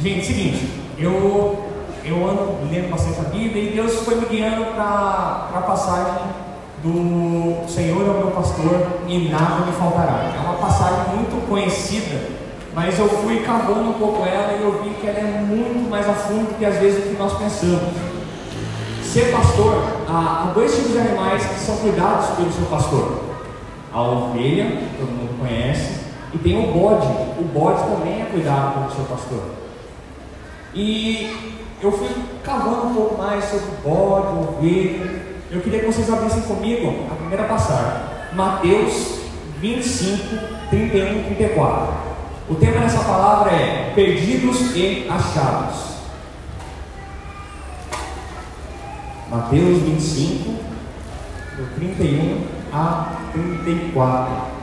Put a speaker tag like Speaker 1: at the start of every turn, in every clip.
Speaker 1: Gente, seguinte, eu, eu ando lendo bastante a Bíblia e Deus foi me guiando para a passagem do Senhor é o meu pastor e nada me faltará. É uma passagem muito conhecida, mas eu fui cavando um pouco ela e eu vi que ela é muito mais a fundo que às vezes o que nós pensamos. Ser pastor, há, há dois tipos de animais que são cuidados pelo seu pastor. A ovelha, todo mundo conhece, e tem o bode. O bode também é cuidado pelo seu pastor. E eu fui cavando um pouco mais sobre bode, ovelha. Eu queria que vocês abrissem comigo a primeira passagem. Mateus 25, 31 e 34. O tema dessa palavra é Perdidos e Achados. Mateus 25, do 31 a 34.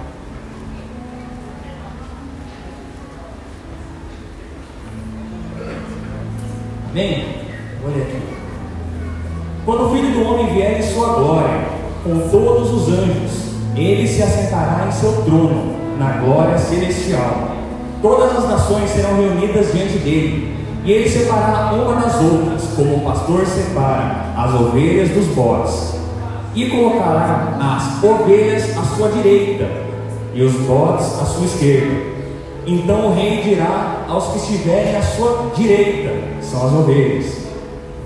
Speaker 1: Amém? Olha aqui. Quando o Filho do Homem vier em sua glória, com todos os anjos, ele se assentará em seu trono, na glória celestial. Todas as nações serão reunidas diante dele e ele separará uma das outras, como o pastor separa as ovelhas dos bodes, e colocará as ovelhas à sua direita e os bodes à sua esquerda. Então o rei dirá aos que estiverem à sua direita, são as ovelhas: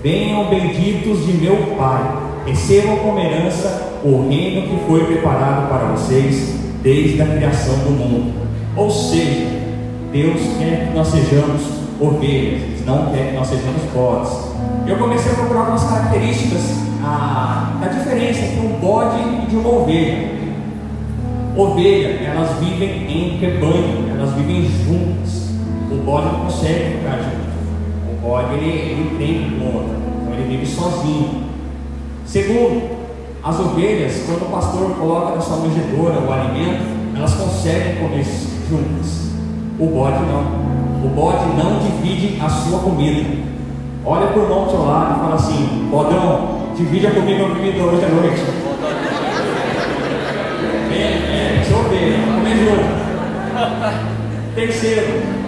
Speaker 1: Venham benditos de meu Pai, recebam como herança o reino que foi preparado para vocês desde a criação do mundo. Ou seja, Deus quer que nós sejamos ovelhas, não quer que nós sejamos bodes. Eu comecei a procurar algumas características a, da diferença entre um bode e de uma ovelha. Ovelha, elas vivem em rebanho, elas vivem juntas. O bode não consegue ficar junto. O bode ele, ele tem conta, então ele vive sozinho. Segundo, as ovelhas, quando o pastor coloca na sua manjedoura o alimento, elas conseguem comer juntas. O bode não. O bode não divide a sua comida. Olha para o irmão do seu lado e fala assim: Bodão, divide a comida comigo hoje à noite. É, deixa eu ver, comer junto. Terceiro,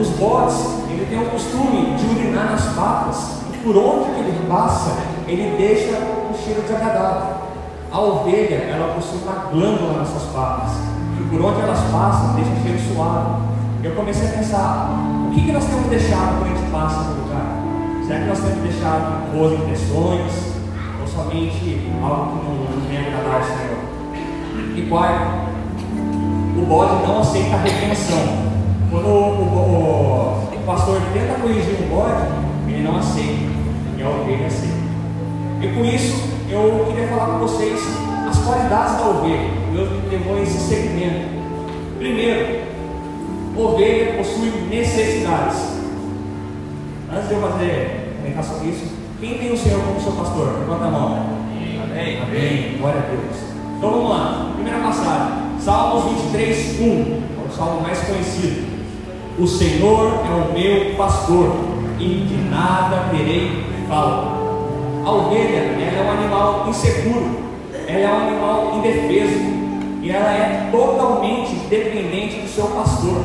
Speaker 1: os bodes, ele tem o costume de urinar nas patas. E por onde que ele passa, ele deixa um cheiro desagradável. A ovelha, ela possui uma glândula nas suas patas. E por onde elas passam, deixa cheiro suave eu comecei a pensar, o que, que nós temos deixado quando a gente passa no lugar? Será que nós temos deixado boas impressões? Ou somente algo que não, vem agradar ao Senhor? E quarto, o bode não aceita a retenção. Quando o, o, o, pastor tenta corrigir um bode, ele não aceita. E a ovelha aceita. E por isso, eu queria falar com vocês as qualidades da ovelha. Deus me levou a esse segmento. Primeiro, ovelha possui necessidades. Antes de eu fazer comentar sobre isso, quem tem o Senhor como seu pastor? Levanta a mão. Amém. Amém. Glória a Deus. Então vamos lá. Primeira passagem. Salmos 23, 1. É o salmo mais conhecido. O Senhor é o meu pastor e de nada terei falta. A ovelha ela é um animal inseguro, ela é um animal indefeso e ela é totalmente dependente do seu pastor.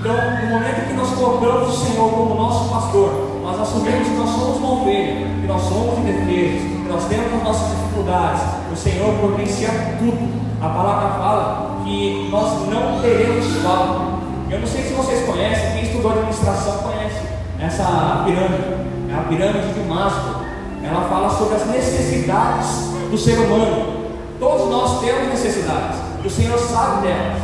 Speaker 1: Então, no momento que nós colocamos o Senhor como nosso pastor, nós assumimos que nós somos uma ovelha, que nós somos indefesos, que nós temos as nossas dificuldades, o Senhor providencia tudo. A palavra fala que nós não teremos falta. Eu não sei se vocês conhecem, quem estudou administração conhece essa pirâmide, é a pirâmide de Maslow. Ela fala sobre as necessidades do ser humano. Todos nós temos necessidades, e o Senhor sabe delas.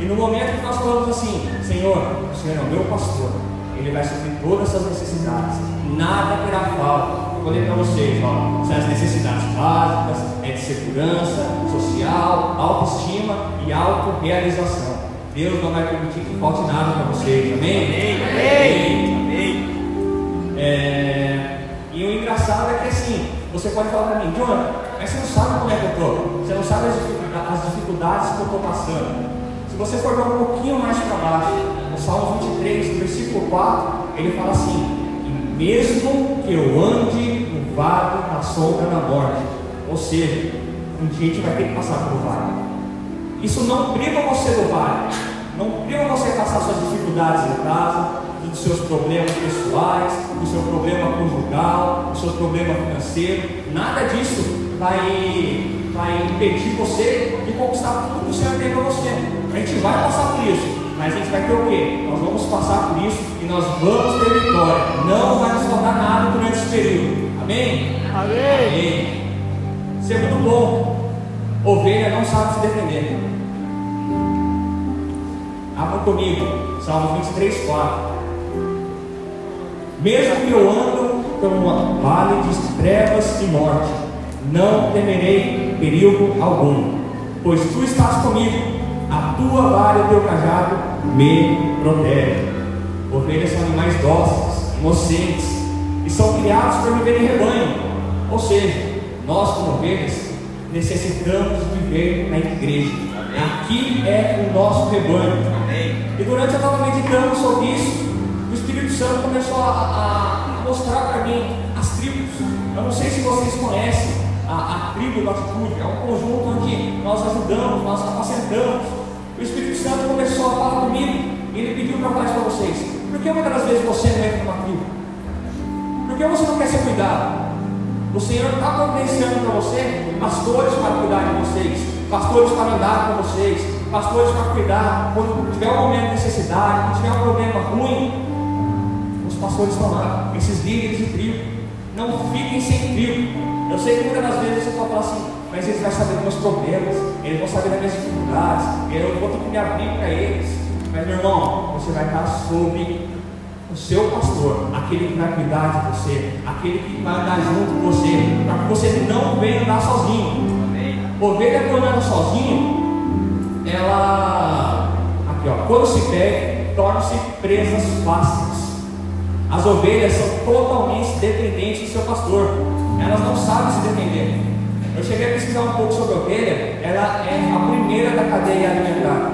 Speaker 1: E no momento que nós falamos assim, Senhor, o Senhor é o meu pastor, Ele vai suprir todas essas necessidades, nada terá falta. Eu falei para vocês, ó, são as necessidades básicas, é de segurança, social, autoestima e autorrealização. Deus não vai permitir que falte nada para vocês, amém? Amém, amém. amém. É... E o engraçado é que assim, você pode falar para mim, Jonathan, mas você não sabe como é que eu estou, você não sabe as dificuldades que eu estou passando. Se você for dar um pouquinho mais para baixo, no Salmo 23, versículo 4, ele fala assim: E mesmo que eu ande no vale da sombra da morte, ou seja, um dia a gente vai ter que passar pelo vale. Isso não priva você do vale, não priva você passar suas dificuldades em casa, dos seus problemas pessoais, o seu problema conjugal, o seu problema financeiro. Nada disso vai, vai impedir você de conquistar tudo que o Senhor tem para você. A gente vai passar por isso, mas a gente vai ter o quê? Nós vamos passar por isso e nós vamos ter vitória. Não vai nos faltar nada durante esse período. Amém?
Speaker 2: Amém.
Speaker 1: Amém. Segundo ponto, ovelha não sabe se defender. Abra comigo, Salmos 23, 4. Mesmo que eu ando um vale de trevas e morte, não temerei perigo algum, pois tu estás comigo, a tua vara e o teu cajado me protegem. Ovelhas são animais dóceis, inocentes, e são criados para viver em rebanho, ou seja, nós como ovelhas necessitamos viver na igreja. Aqui é o nosso rebanho. E durante eu estava meditando sobre isso, o Espírito Santo começou a, a, mostrar para mim as tribos. Eu não sei se vocês conhecem a, a tribo da atitude, é um conjunto onde nós ajudamos, nós apacentamos. O Espírito Santo começou a falar comigo e ele pediu para falar isso para vocês. Por que muitas das vezes você não entra numa tribo? Por que você não quer ser cuidado? O Senhor está providenciando para você pastores para cuidar de vocês, pastores para andar com vocês, pastores para cuidar quando tiver um momento de necessidade, quando tiver um problema ruim. Os pastores estão lá, esses líderes de tribo. Não fiquem sem tribo. Eu sei que muitas das vezes você pode falar assim, mas eles vão saber dos meus problemas, eles vão saber das minhas dificuldades, eu vou ter que me abrir para eles. Mas meu irmão, você vai estar sob o seu pastor, aquele que vai cuidar de você, aquele que vai andar junto com você, para que você não venha andar sozinho. Ovelha quando anda sozinho, ela, aqui ó, quando se perde, torna-se presas fáceis. As ovelhas são totalmente dependentes do seu pastor, elas não sabem se defender. Eu cheguei a pesquisar um pouco sobre a ovelha, ela é a primeira da cadeia alimentar.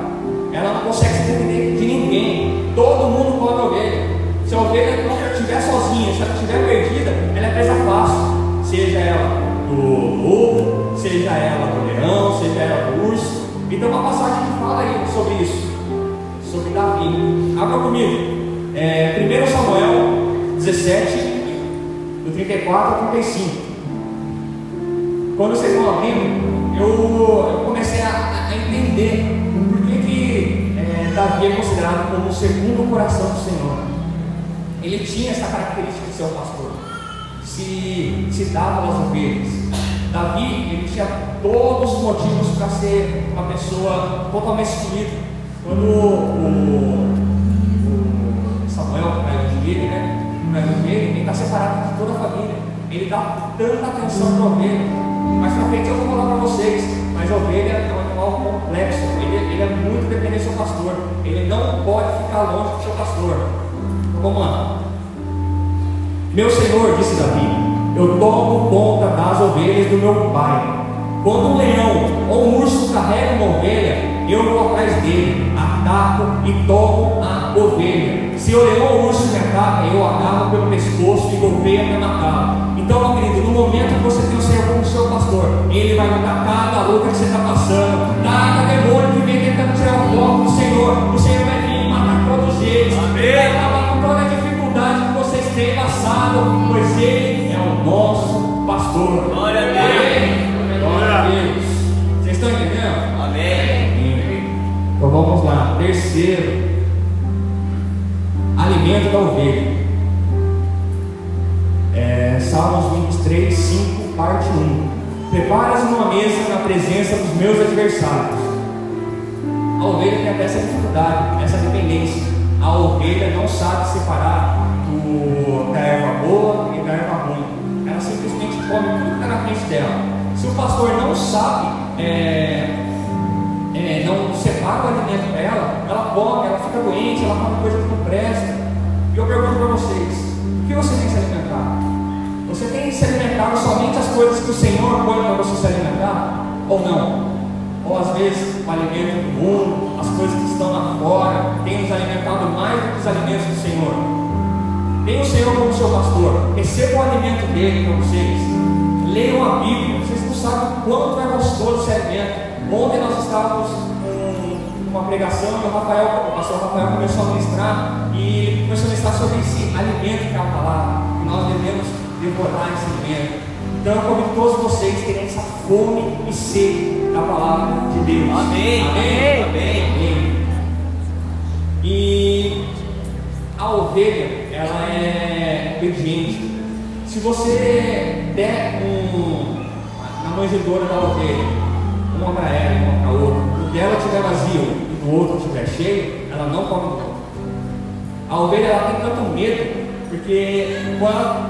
Speaker 1: Ela não consegue se defender de ninguém. Todo mundo come ovelha. Se a ovelha não estiver sozinha, se ela estiver perdida, ela é presa fácil. Seja ela do lobo, seja ela do leão, seja ela do urso. Então uma passagem que fala aí sobre isso, sobre Davi. Abra comigo. É, 1 Samuel 17, do 34 ao 35. Quando vocês vão abrindo, eu, eu comecei a, a entender por que, que é, Davi é considerado como o segundo coração do Senhor. Ele tinha essa característica de ser um pastor, se, se dava às ovelhas. Davi, ele tinha todos os motivos para ser uma pessoa totalmente excluída. Quando o, o Samuel, o pai de ele, né, o pai dele, ele está separado de toda a família. Ele dá tanta atenção para a ovelha. Mas para frente eu vou falar para vocês, mas a ovelha é um animal complexo, ele, ele é muito dependente do seu pastor. Ele não pode ficar longe do seu pastor. Vamos lá. Meu senhor, disse Davi, eu tomo conta das ovelhas do meu pai. Quando um leão ou um urso carrega uma ovelha, eu vou atrás dele, ataco e tomo a ovelha. Se o leão ou o urso me ataca, eu agarro pelo pescoço e golpeio até matá-lo. Então, meu querido, no momento que você tem o Senhor como seu pastor, ele vai mudar cada luta que você está passando, cada demônio que vem tentando tirar o foco do Senhor, o Senhor vai vir e matar todos eles, com toda a dificuldade que vocês têm passado, pois Ele é o nosso pastor.
Speaker 2: Glória a Deus.
Speaker 1: Glória a Deus. Vocês estão entendendo?
Speaker 2: Amém.
Speaker 1: Então vamos lá. Terceiro, alimento da ovelha. É, Salmos 23, 5, parte 1. Preparas uma mesa na presença dos meus adversários. A ovelha tem até essa dificuldade, essa dependência. A ovelha não sabe separar do, da erva boa e da erva ruim. Ela simplesmente come tudo que está na frente dela. Se o pastor não sabe, é, é, não separa o alimento dela, ela come, ela fica doente, ela come coisa que não presta. E eu pergunto para vocês: o que você tem se alimentar? Você tem se alimentado somente as coisas que o Senhor põe para você se alimentar? Ou não? Ou às vezes o alimento do mundo, as coisas que estão lá fora, tem nos alimentado mais do que os alimentos do Senhor. Tem o Senhor como seu pastor, receba o alimento dele para vocês. Leiam a Bíblia, vocês não sabem o quanto é gostoso esse alimento. Ontem nós estávamos com uma pregação e o Rafael, o pastor Rafael começou a ministrar e começou a ministrar sobre esse alimento que é a palavra, e nós devemos devorar esse alimento. Então eu convido todos vocês a terem essa fome e sede da palavra de Deus.
Speaker 2: Amém.
Speaker 1: Amém. Ovelha, ela é obediente. Se você der um, na manjedoura da ovelha, uma para ela e uma para outra, o dela estiver vazio e do outro estiver cheio, ela não come do outro. A ovelha ela tem tanto medo, porque quando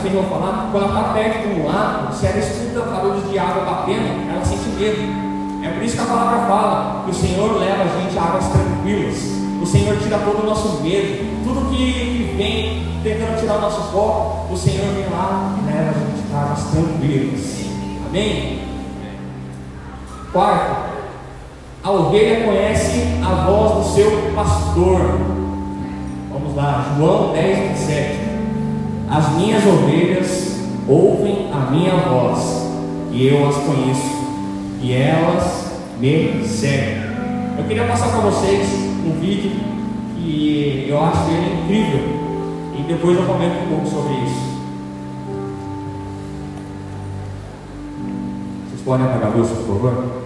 Speaker 1: frente eu vou falar, quando ela está perto de um lago, se ela escuta barulhos de água batendo, ela sente medo. É por isso que a palavra fala que o Senhor leva a gente a águas tranquilas. O Senhor tira todo o nosso medo, tudo que, vem tentando tirar o nosso foco, o Senhor vem lá e leva a gente a águas tranquilas. Amém? Quarto, a ovelha conhece a voz do seu pastor. Vamos lá, João 10, 27. As minhas ovelhas ouvem a minha voz, e eu as conheço, e elas me seguem. Eu queria passar para vocês um vídeo que eu acho ele incrível, e depois eu comento um pouco sobre isso. Vocês podem apagar a luz, por favor?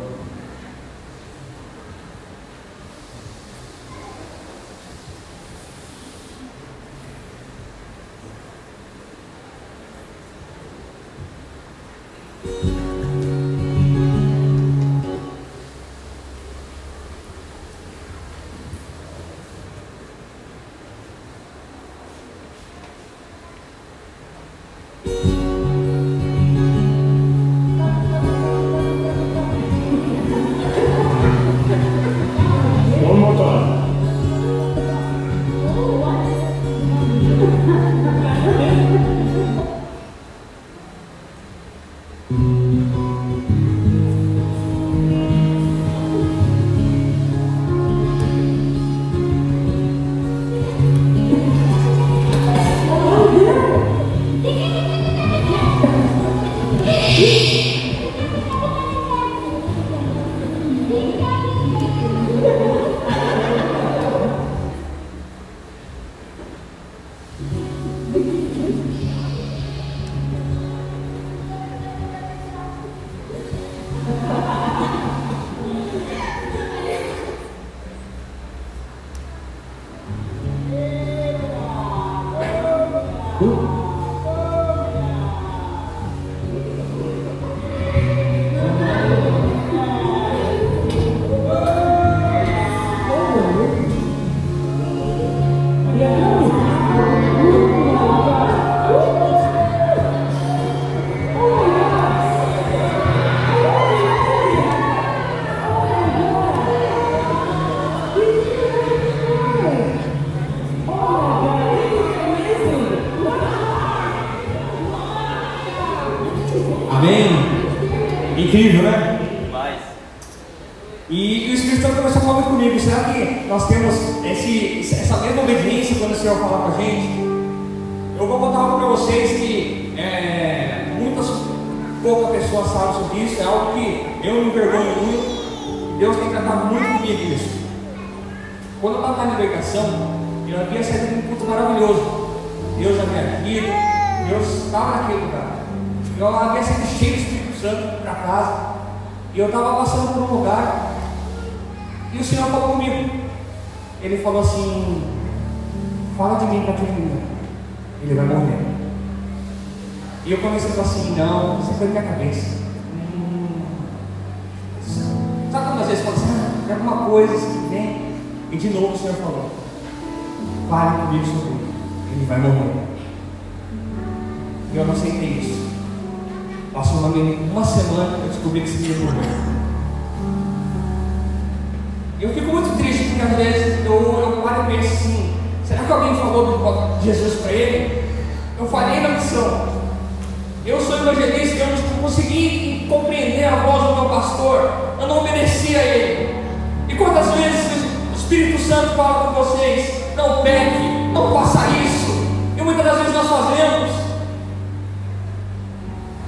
Speaker 1: Amém? A gente? Eu vou contar algo para vocês que é, muitas, poucas pessoas sabem sobre isso, é algo que eu me envergonho muito, Deus tem tratado muito comigo isso. Quando eu estava na libertação, eu havia saído de um culto maravilhoso. Deus já havia agido, Deus estava naquele lugar. Eu havia sido cheio do Espírito Santo para casa, e eu estava passando por um lugar, e o Senhor falou comigo. Ele falou assim: Fala de mim para aquele menino, ele vai morrer. E eu comecei a falar assim: Não, isso foi minha cabeça. Hum. Sabe quando às vezes fala assim: ah, tem alguma coisa assim vem? E de novo o Senhor falou: Fale comigo sobre ele, ele vai morrer. E eu não aceitei isso. Passou uma, semana eu descobri que esse menino morreu. Eu fico muito triste porque às vezes eu, eu paro e penso assim: que alguém falou de Jesus para ele? Eu falhei na missão. Eu sou evangelista eu não consegui compreender a voz do meu pastor. Eu não obedeci a ele. E quantas vezes o Espírito Santo fala com vocês: não peque, não faça isso. E muitas das vezes nós fazemos.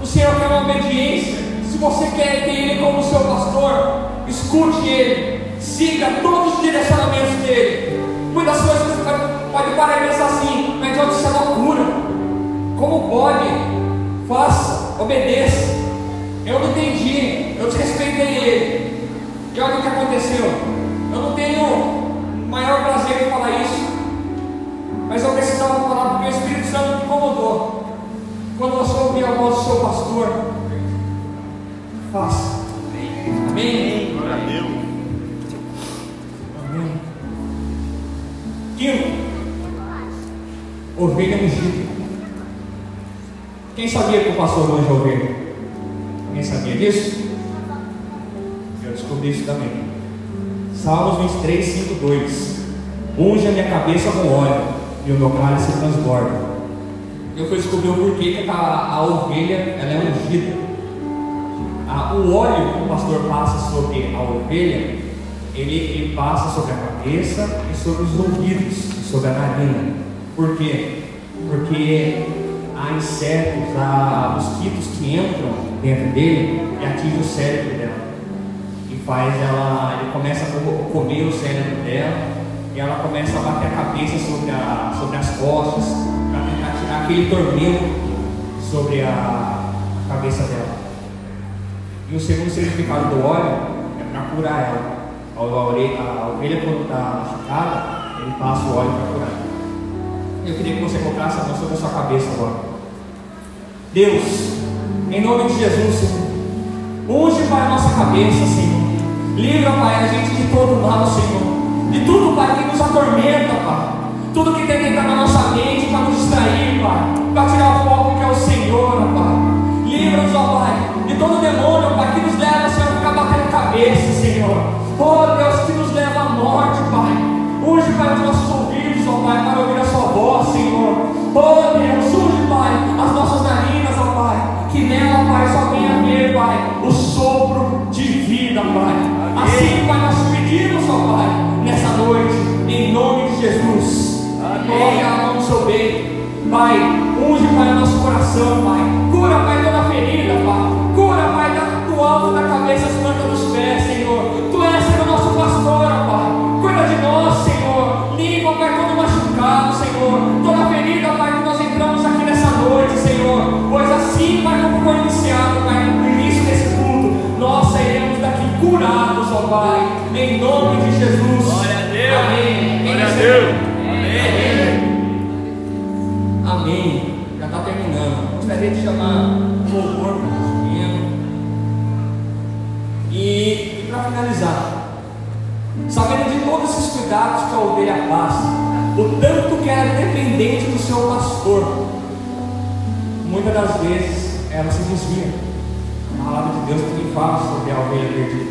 Speaker 1: O Senhor quer uma obediência. Se você quer ter Ele como seu pastor, escute Ele, siga todos os direcionamentos dele. Muitas coisas vai, pode parar e pensar assim, mas Deus, isso é loucura. Como pode? Faça, obedeça. Eu não entendi, eu desrespeitei ele. E olha o que aconteceu. Eu não tenho maior prazer em falar isso, mas eu precisava falar porque o Espírito Santo me incomodou. Quando você ouvir a voz do seu pastor, faça. Ovelha ungida. Quem sabia que o pastor manja ovelha? Quem sabia disso? Eu descobri isso também. Salmos 23, 5, 2. Unge a minha cabeça com óleo e o meu cálice transborda. Eu fui descobrir o porquê que a, a ovelha ela é ungida. Ah, o óleo que o pastor passa sobre a ovelha, ele, ele passa sobre a cabeça e sobre os ouvidos, sobre a narina. Por quê? Porque há insetos, há mosquitos que entram dentro dele e atingem o cérebro dela. E faz ela, ele começa a co- comer o cérebro dela e ela começa a bater a cabeça sobre, a, sobre as costas para tentar tirar aquele tormento sobre a cabeça dela. E o segundo significado do óleo é para curar ela. A, a, ore- a ovelha, quando está machucada, ele passa o óleo para curar. Eu queria que você colocasse a mão sobre a sua cabeça agora. Deus, em nome de Jesus, Senhor, unge, Pai, a nossa cabeça, Senhor. Livra, Pai, a gente de todo mal, Senhor. De tudo, Pai, que nos atormenta, Pai. Tudo que tenta entrar na nossa mente para nos distrair, Pai. Para tirar o foco que é o Senhor, Pai. Livra-nos, ó Pai, de todo demônio, Pai, que nos leva, Senhor, chamar louvor para. E, e para finalizar, sabendo de todos esses cuidados que a ovelha passa, o tanto que é dependente do seu pastor, muitas das vezes ela se desvia. A palavra de Deus também fala sobre a ovelha perdida.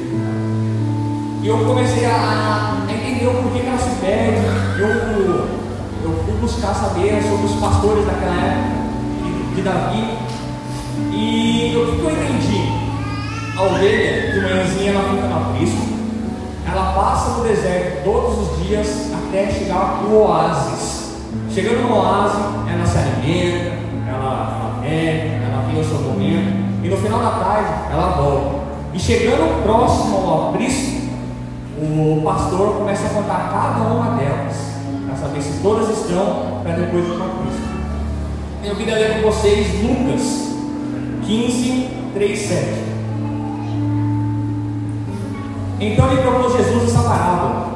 Speaker 1: E eu comecei a, a entender o porquê que ela se perde. Eu, eu fui buscar saber sobre os pastores daquela época, de, Davi. E o que, eu entendi? A ovelha, de manhãzinha, ela fica no aprisco. Ela passa no deserto todos os dias até chegar no oásis. Chegando no oásis, ela se alimenta, ela, bebe, ela tem o seu momento. E no final da tarde, ela volta. E chegando próximo ao aprisco, o pastor começa a contar cada uma delas, para saber se todas estão, para depois ir para o aprisco. Eu queria ler com vocês Lucas 15, 3, 7. Então lhe propôs Jesus essa parábola: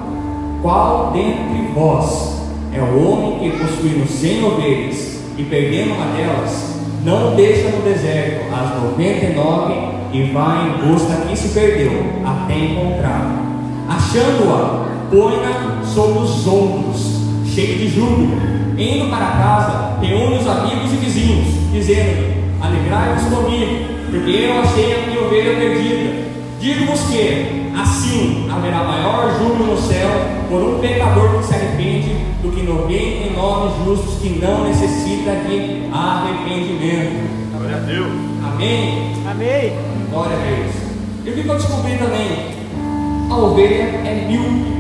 Speaker 1: Qual dentre vós é o homem que, possuindo cem ovelhas e perdendo uma delas, não deixa no deserto as noventa e nove e vai em busca que se perdeu, até encontrá-la? Achando-a, põe-na sobre os ombros, cheio de júbilo. Indo para casa, reúne os amigos e vizinhos, dizendo: Alegrai-vos comigo, porque eu achei a minha ovelha perdida. Digo-vos que, assim, haverá maior júbilo no céu por um pecador que se arrepende do que 99 justos que não necessitam de arrependimento.
Speaker 3: Glória a Deus.
Speaker 1: Amém?
Speaker 4: Amém.
Speaker 1: Glória a Deus. E o que eu descobri também? A ovelha é míope.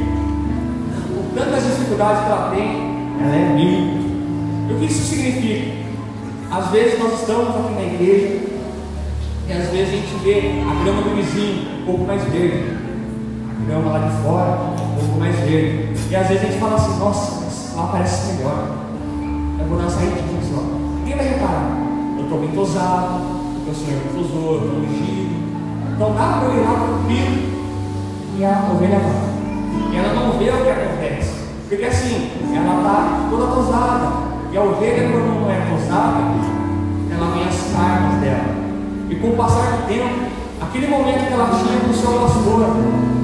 Speaker 1: Com tantas dificuldades que ela tem, ela é míope. O que isso significa? Às vezes nós estamos aqui na igreja e às vezes a gente vê a grama do vizinho um pouco mais verde, a grama lá de fora um pouco mais verde. E às vezes a gente fala assim, nossa, ela parece melhor. Eu vou uma saída disso, ó. Ninguém vai reparar. Eu estou bem tosado, porque o Senhor me tosou, eu estou ungido. Então dá para eu ir lá tranquilo e a ovelha vai. E ela não vê o que acontece. Porque assim, ela está toda tosada. E a ovelha, quando não é tosada, ela vem as carnes dela. E com o passar do tempo, aquele momento que ela tinha com o seu pastor,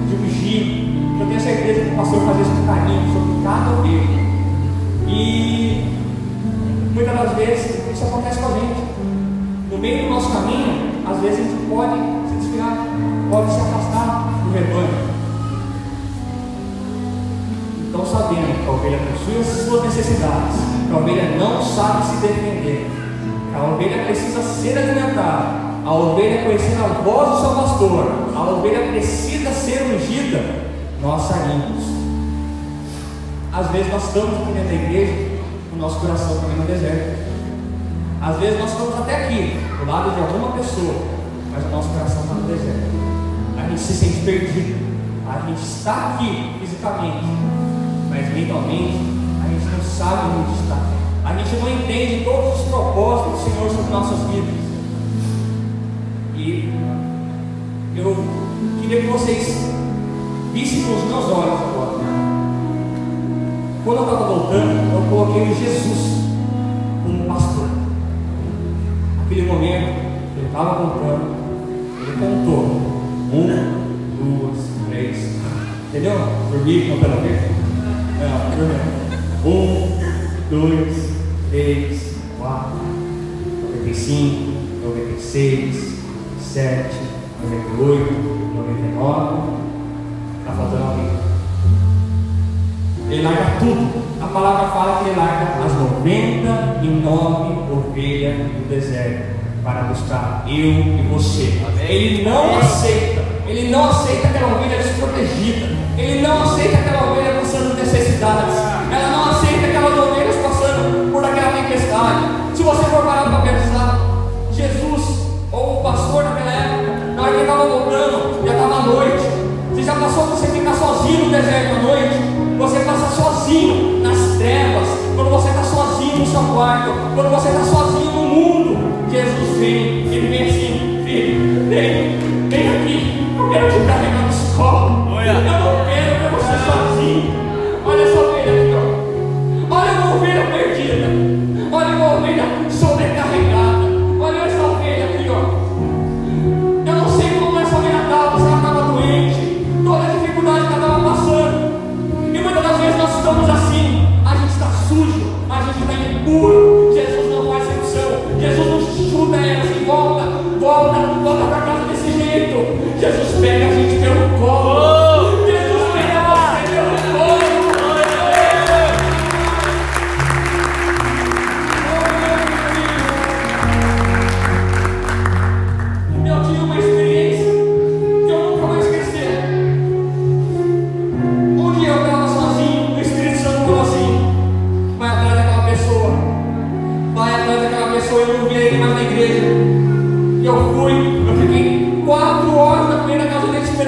Speaker 1: de ungir, eu tenho certeza que o pastor fazia isso com carinho sobre cada ovelha. E muitas das vezes isso acontece com a gente. No meio do nosso caminho, às vezes a gente pode se desviar, pode se afastar do rebanho. Sabendo que a ovelha possui as suas necessidades, que a ovelha não sabe se defender, que a ovelha precisa ser alimentada, a ovelha conhecer a voz do seu pastor, a ovelha precisa ser ungida, nós saímos. Às vezes nós estamos aqui dentro da igreja, o nosso coração também no deserto. Às vezes nós estamos até aqui, do lado de alguma pessoa, mas o nosso coração está no deserto. A gente se sente perdido. A gente está aqui fisicamente, mas mentalmente a gente não sabe onde está. A gente não entende todos os propósitos do Senhor sobre nossas vidas. E eu queria que vocês vissem com os meus olhos agora. Quando eu estava voltando, eu coloquei Jesus como pastor. Naquele momento, ele estava contando, ele contou. Um, duas, três. Entendeu? Dormi contando aqui? Não, dormiu. Um, dois, três, quatro, noventa e cinco, noventa e seis, sete, noventa e oito, noventa e nove. Está faltando alguém. Ele larga tudo. A palavra fala que ele larga as 99 ovelhas do deserto para buscar eu e você. Ele não aceita, ele não aceita aquela ovelha desprotegida, ele não aceita aquela ovelha necessidades, ela não aceita aquelas ovelhas passando por aquela tempestade. Se você for parar para pensar, Jesus ou o pastor naquela época, na hora que ele estava voltando, já estava à noite. Você já passou você ficar sozinho no deserto à noite? Você passa sozinho nas trevas, quando você está sozinho no seu quarto, quando você está sozinho no mundo. Jesus vem, ele vem assim, filho, vem, vem aqui, eu quero te carregar no colo. Eu não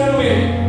Speaker 1: casa